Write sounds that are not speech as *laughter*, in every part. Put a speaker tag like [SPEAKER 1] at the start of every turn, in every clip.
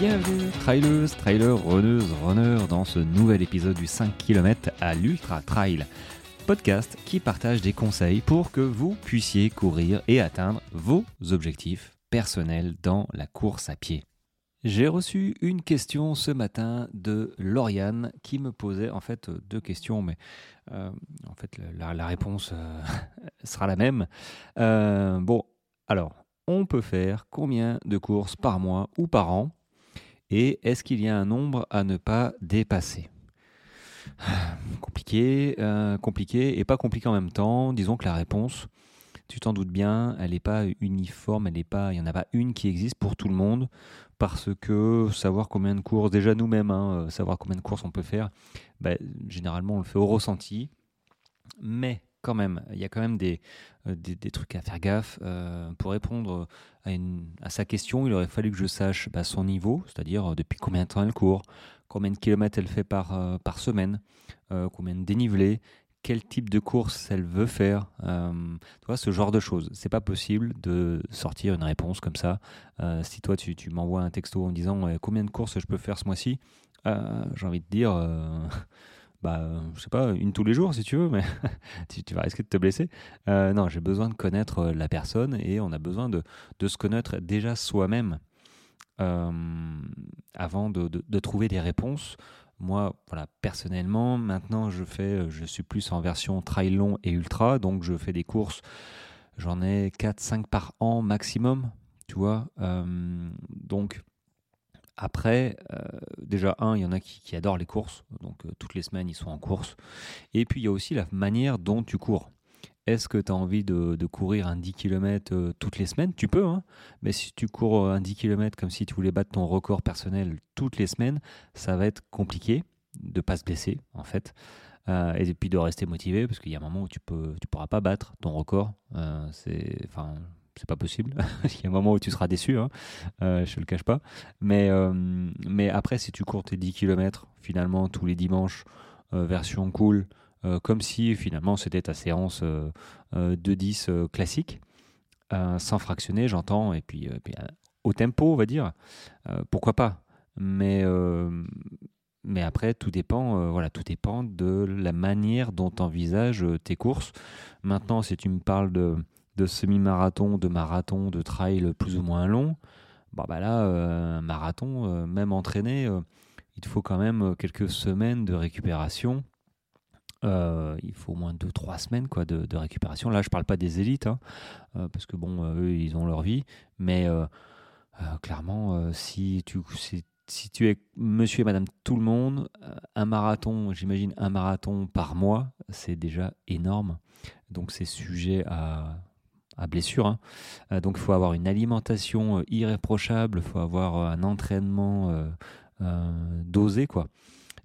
[SPEAKER 1] Bienvenue, trailers, trailers, runneuses, runners, dans ce nouvel épisode du 5 km à l'Ultra Trail. Podcast qui partage des conseils pour que vous puissiez courir et atteindre vos objectifs personnels dans la course à pied. J'ai reçu une question ce matin de Lauriane qui me posait en fait deux questions, mais euh, en fait la, réponse euh, *laughs* sera la même. Euh, bon, alors, on peut faire combien de courses par mois ou par an Et est-ce qu'il y a un nombre à ne pas dépasser? *sighs* Compliqué, compliqué et pas compliqué en même temps. Disons que la réponse, tu t'en doutes bien, elle n'est pas uniforme, elle n'est pas, il n'y en a pas une qui existe pour tout le monde, parce que savoir combien de courses, déjà nous-mêmes, hein, euh, savoir combien de courses on peut faire, bah, généralement on le fait au ressenti, mais quand même, il y a quand même des, euh, des, trucs à faire gaffe. Euh, pour répondre à, sa question, il aurait fallu que je sache bah, son niveau, c'est-à-dire depuis combien de temps elle court, combien de kilomètres elle fait par, par semaine, combien de dénivelé, quel type de course elle veut faire, euh, tu vois, ce genre de choses. C'est pas possible de sortir une réponse comme ça. Euh, si toi tu, tu m'envoies un texto en disant combien de courses je peux faire ce mois-ci, euh, j'ai envie de dire, bah, je sais pas, une tous les jours si tu veux, mais *laughs* tu, vas risquer de te blesser. non, j'ai besoin de connaître la personne et on a besoin de, de se connaître déjà soi-même avant de, de, trouver des réponses. Moi, voilà, personnellement, maintenant, je fais, euh, je suis plus en version trail long et ultra, donc je fais des courses. J'en ai 4-5 par an maximum, tu vois. Euh, donc, après, euh, déjà, un, il y en a qui, adorent les courses, donc toutes les semaines, ils sont en course. Et puis, il y a aussi la manière dont tu cours. Est-ce que tu as envie de, courir un 10 km euh, toutes les semaines? Tu peux, hein mais si tu cours un 10 km comme si tu voulais battre ton record personnel toutes les semaines, ça va être compliqué de pas se blesser en fait. Euh, et puis de rester motivé parce qu'il y a un moment où tu tu pourras pas battre ton record euh, c'est enfin c'est pas possible *laughs* il y a un moment où tu seras déçu hein. je le cache pas mais mais après si tu cours tes 10 km finalement tous les dimanches version cool euh, comme si finalement c'était ta séance euh, euh, de 10 classique, sans fractionner, j'entends, et puis, au tempo, on va dire. pourquoi pas mais, mais après, tout dépend, voilà, tout dépend de la manière dont tu envisages tes courses. Maintenant, si tu me parles de, de semi-marathon, de marathon, de trail plus ou moins long, bah, bah là, un marathon, même entraîné, il te faut quand même quelques semaines de récupération euh, il faut au moins 2-3 semaines quoi, de, récupération. Là, je ne parle pas des élites, hein, euh, parce que bon, euh, eux, ils ont leur vie. Mais clairement, si, tu es monsieur et madame tout le monde, un marathon, j'imagine un marathon par mois, c'est déjà énorme. Donc, c'est sujet à, à blessure. Hein. donc, il faut avoir une alimentation irréprochable, il faut avoir un entraînement dosé, quoi.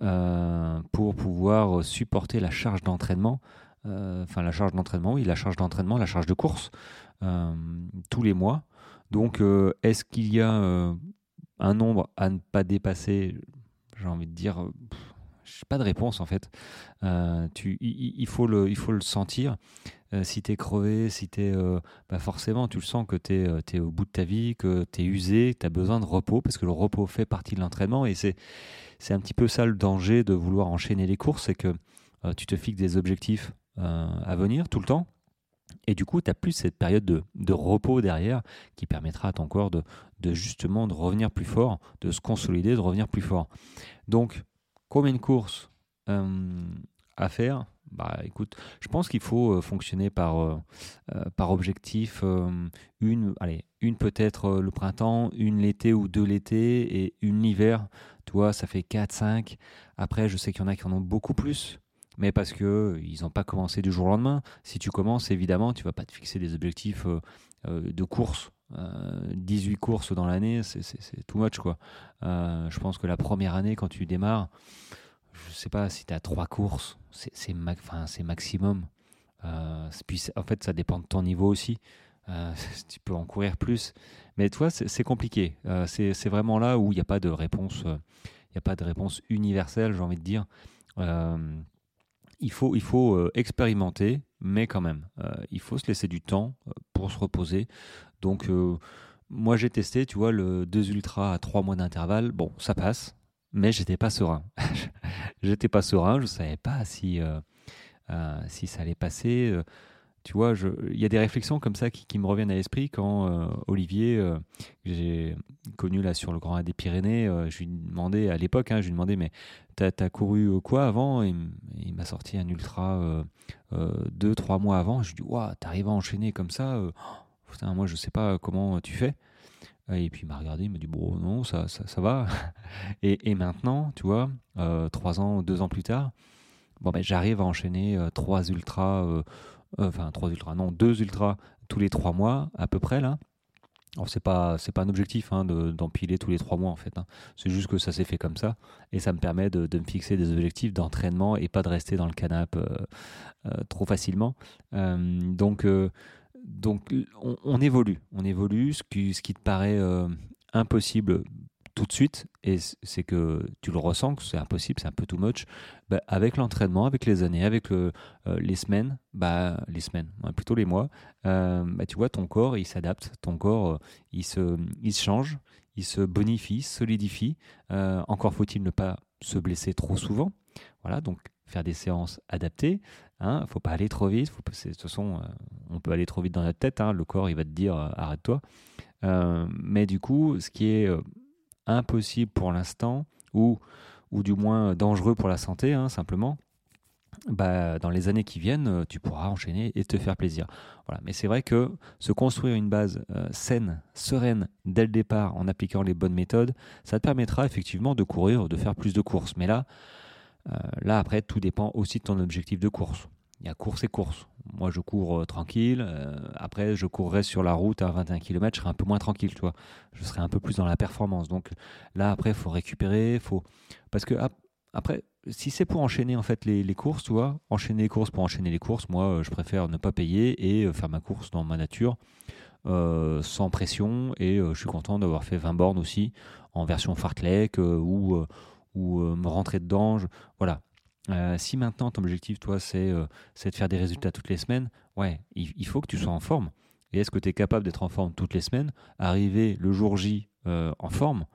[SPEAKER 1] Euh, pour pouvoir supporter la charge d'entraînement. Euh, enfin, la charge d'entraînement, oui, la charge d'entraînement, la charge de course euh, tous les mois. Donc, est-ce qu'il y a un nombre à ne pas dépasser? J'ai envie de dire, je pas de réponse en fait. tu, il, faut le, il faut le sentir. Si tu es crevé, si tu es. bah forcément, tu le sens que tu es, es, au bout de ta vie, que tu es usé, tu as besoin de repos, parce que le repos fait partie de l'entraînement. Et c'est un petit peu ça le danger de vouloir enchaîner les courses, c'est que euh, tu te fixes des objectifs euh, à venir tout le temps. Et du coup, tu n'as plus cette période de, repos derrière qui permettra à ton corps de, justement de revenir plus fort, de se consolider, de revenir plus fort. Donc, combien de courses euh, à faire? Bah écoute, je pense qu'il faut fonctionner par, par objectif. une, allez, une peut-être le printemps, une l'été ou deux l'été et une l'hiver toi, ça fait 4, 5. Après, je sais qu'il y en a qui en ont beaucoup plus, mais parce que ils n'ont pas commencé du jour au lendemain. Si tu commences, évidemment, tu vas pas te fixer des objectifs euh, euh, de course. 18 euh, courses dans l'année, c'est too much. Quoi. je pense que la première année, quand tu démarres, je sais pas si tu as 3 courses, c'est maximum. puis, en fait, ça dépend de ton niveau aussi. *laughs* tu peux en courir plus. Mais toi, c'est compliqué. Euh, c'est vraiment là où il n'y a pas de réponse. Euh, il n'y a pas de réponse universelle, j'ai envie de dire. Euh, il faut, il faut expérimenter, mais quand même, il faut se laisser du temps pour se reposer. Donc, moi j'ai testé, tu vois, le 2 ultra à 3 mois d'intervalle. Bon, ça passe, mais j'étais pas serein. *laughs* j'étais pas serein, je savais pas si, euh, euh, si ça allait passer. Euh, tu vois, il y a des réflexions comme ça qui, me reviennent à l'esprit quand Olivier, que j'ai connu là sur le Grand A des Pyrénées, je lui demandais à l'époque, hein, je lui demandais, mais t'as as couru quoi avant? Il, il m'a sorti un ultra deux, trois mois avant. Je lui dis, waouh, t'arrives à enchaîner comme ça Putain, moi je sais pas comment tu fais. Et puis il m'a regardé, il m'a dit bon non ça, ça, va. *laughs* et, et, maintenant, tu vois, euh, trois ans, deux ans plus tard, bon ben j'arrive à enchaîner euh, trois ultras, euh, enfin trois ultras, non deux ultras tous les trois mois à peu près là. Alors c'est pas c'est pas un objectif hein, d'empiler tous les trois mois en fait. Hein. C'est juste que ça s'est fait comme ça et ça me permet de, de me fixer des objectifs d'entraînement et pas de rester dans le canapé trop facilement. donc donc on, évolue, on évolue. Ce qui, te paraît euh, impossible tout de suite, et c'est que tu le ressens que c'est impossible, c'est un peu too much. Bah, avec l'entraînement, avec les années, avec euh, les semaines, bah les semaines, plutôt les mois, euh, bah, tu vois ton corps il s'adapte, ton corps il se, il se change, il se bonifie, solidifie. encore faut-il ne pas se blesser trop souvent. Voilà, donc faire des séances adaptées. Il hein, ne faut pas aller trop vite. De toute façon, euh, on peut aller trop vite dans notre tête. Hein, le corps, il va te dire euh, arrête-toi. Euh, mais du coup, ce qui est impossible pour l'instant, ou, ou du moins dangereux pour la santé, hein, simplement, bah, dans les années qui viennent, tu pourras enchaîner et te faire plaisir. Voilà. Mais c'est vrai que se construire une base saine, sereine, dès le départ, en appliquant les bonnes méthodes, ça te permettra effectivement de courir, de faire plus de courses. Mais là, là, après, tout dépend aussi de ton objectif de course. Il y a course et course. Moi, je cours euh, tranquille. Euh, après, je courrais sur la route à 21 km, je serais un peu moins tranquille, tu. Je serais un peu plus dans la performance. Donc là, après, il faut récupérer. Faut... Parce que après, si c'est pour enchaîner en fait les, courses, tu vois, enchaîner les courses pour enchaîner les courses, moi, je préfère ne pas payer et faire ma course dans ma nature. sans pression et je suis content d'avoir fait 20 bornes aussi en version fartlek ou ou euh, me rentrer dedans. voilà. Euh, si maintenant ton objectif, toi, euh, c'est de faire des résultats toutes les semaines, ouais, il, faut que tu sois en forme. Et est-ce que tu es capable d'être en forme toutes les semaines Arriver le jour J en forme,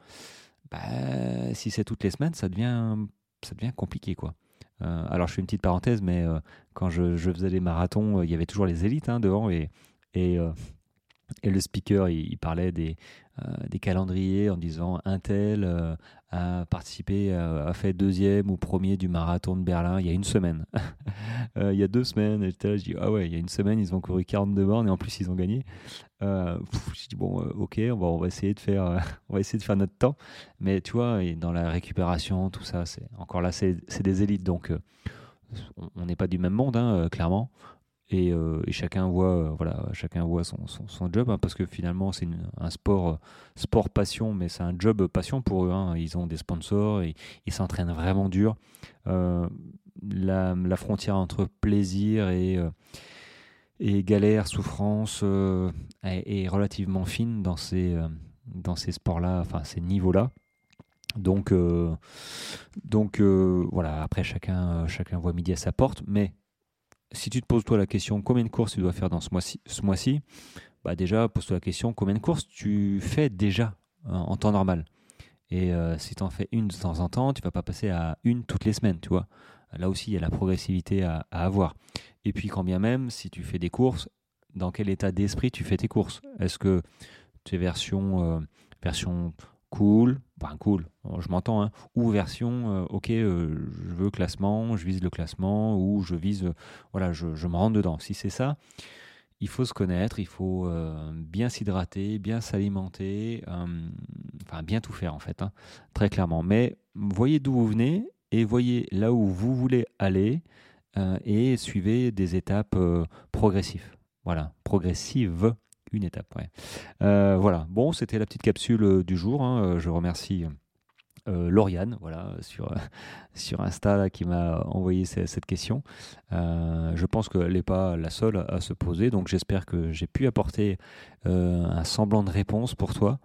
[SPEAKER 1] bah, si c'est toutes les semaines, ça devient, ça devient compliqué, quoi. alors je fais une petite parenthèse, mais quand je, faisais les marathons, il y avait toujours les élites hein, devant et, et, et le speaker, il, parlait des, des calendriers en disant un tel a participé, euh, a fait deuxième ou premier du marathon de Berlin il y a une semaine. *laughs* Euh, il y a deux semaines, j'étais là, je dis, ah ouais, il y a une semaine, ils ont couru 42 bornes et en plus, ils ont gagné. Euh, je dis, bon, ok, on va, on va, essayer de faire, *laughs* on va essayer de faire notre temps. Mais tu vois, dans la récupération, tout ça, c'est encore là, c'est des élites. Donc, on n'est pas du même monde, hein, clairement. Euh, et, chacun voit euh, voilà chacun voit son, son, job hein, parce que finalement c'est un sport euh, sport passion mais c'est un job passion pour eux hein. ils ont des sponsors ils s'entraînent vraiment dur la, frontière entre plaisir et et galère souffrance est, relativement fine dans ces dans ces sports là enfin ces niveaux là donc donc voilà après chacun chacun voit midi à sa porte mais si tu te poses toi la question combien de courses tu dois faire dans ce mois-ci, bah déjà pose-toi la question combien de courses tu fais déjà euh, en temps normal. Et euh, si tu en fais une de temps en temps, tu vas pas passer à une toutes les semaines, tu vois. Là aussi, il y a la progressivité à, avoir. Et puis quand bien même, si tu fais des courses, dans quel état d'esprit tu fais tes courses? Est-ce que tu es version, euh, version cool, ben cool, je m'entends, hein. ou version, euh, ok, euh, je veux classement, je vise le classement, ou je vise, euh, voilà, je, me rends dedans. Si c'est ça, il faut se connaître, il faut bien s'hydrater, bien s'alimenter, enfin bien tout faire en fait, hein, très clairement. Mais voyez d'où vous venez et voyez là où vous voulez aller et suivez des étapes progressives. Voilà, progressives une étape. Ouais. Euh, voilà. Bon, c'était la petite capsule euh, du jour. Hein. Euh, je remercie. Lauriane, voilà, sur, *laughs* Insta qui m'a envoyé cette, question. je pense qu'elle n'est pas la seule à se poser, donc j'espère que j'ai pu apporter un semblant de réponse pour toi.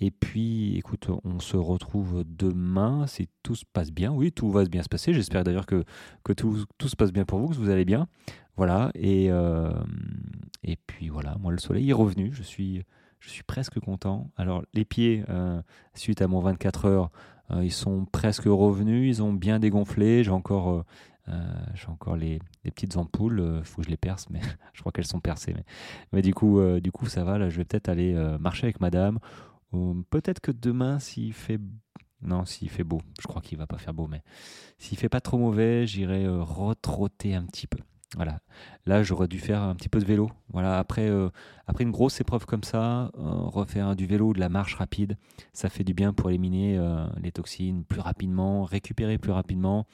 [SPEAKER 1] Et puis, écoute, on se retrouve demain si tout se passe bien. Oui, tout va bien se passer. J'espère d'ailleurs que, que tout, tout, se passe bien pour vous, que vous allez bien. Voilà, et, euh, et puis voilà, moi le soleil est revenu, je suis, presque content. Alors les pieds, suite à mon 24 heures, ils sont presque revenus, ils ont bien dégonflé. J'ai encore j'ai encore les, petites ampoules, il faut que je les perce, mais *laughs* je crois qu'elles sont percées. Mais, du, coup, du coup, ça va. Là, je vais peut-être aller marcher avec madame. Peut-être que demain, s'il fait non, s'il fait beau, je crois qu'il va pas faire beau, mais s'il fait pas trop mauvais, j'irai euh, retrotter un petit peu. Là, j'aurais dû faire un petit peu de vélo. Voilà. Après, euh, une grosse épreuve comme ça, euh, refaire du vélo ou de la marche rapide, ça fait du bien pour éliminer les toxines plus rapidement, récupérer plus rapidement.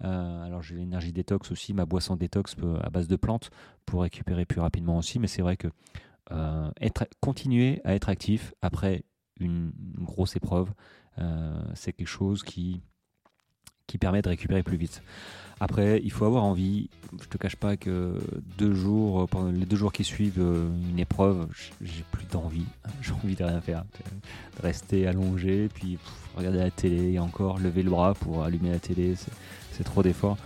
[SPEAKER 1] alors, j'ai l'énergie détox aussi, ma boisson détox à base de plantes pour récupérer plus rapidement aussi. Mais c'est vrai que continuer à être actif après une grosse épreuve, euh, c'est quelque chose qui, permet de récupérer plus vite. Après, il faut avoir envie. Je te cache pas que deux jours, pendant les deux jours qui suivent euh, une épreuve, j'ai plus d'envie. *laughs* J'ai envie de rien faire, de rester allongé, puis regarder la télé et encore lever le bras pour allumer la télé. C'est trop d'efforts.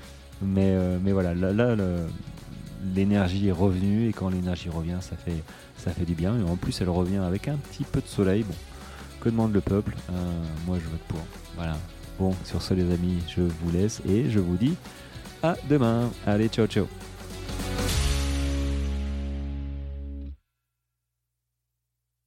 [SPEAKER 1] Mais, euh, mais voilà, là, l'énergie est revenue et quand l'énergie revient, ça fait, ça fait du bien. Et en plus, elle revient avec un petit peu de soleil. Bon, que demande le peuple? Euh, Moi, je vote pour. Voilà. Bon, sur ce, les amis, je vous laisse et je vous dis à demain. Allez, ciao, ciao.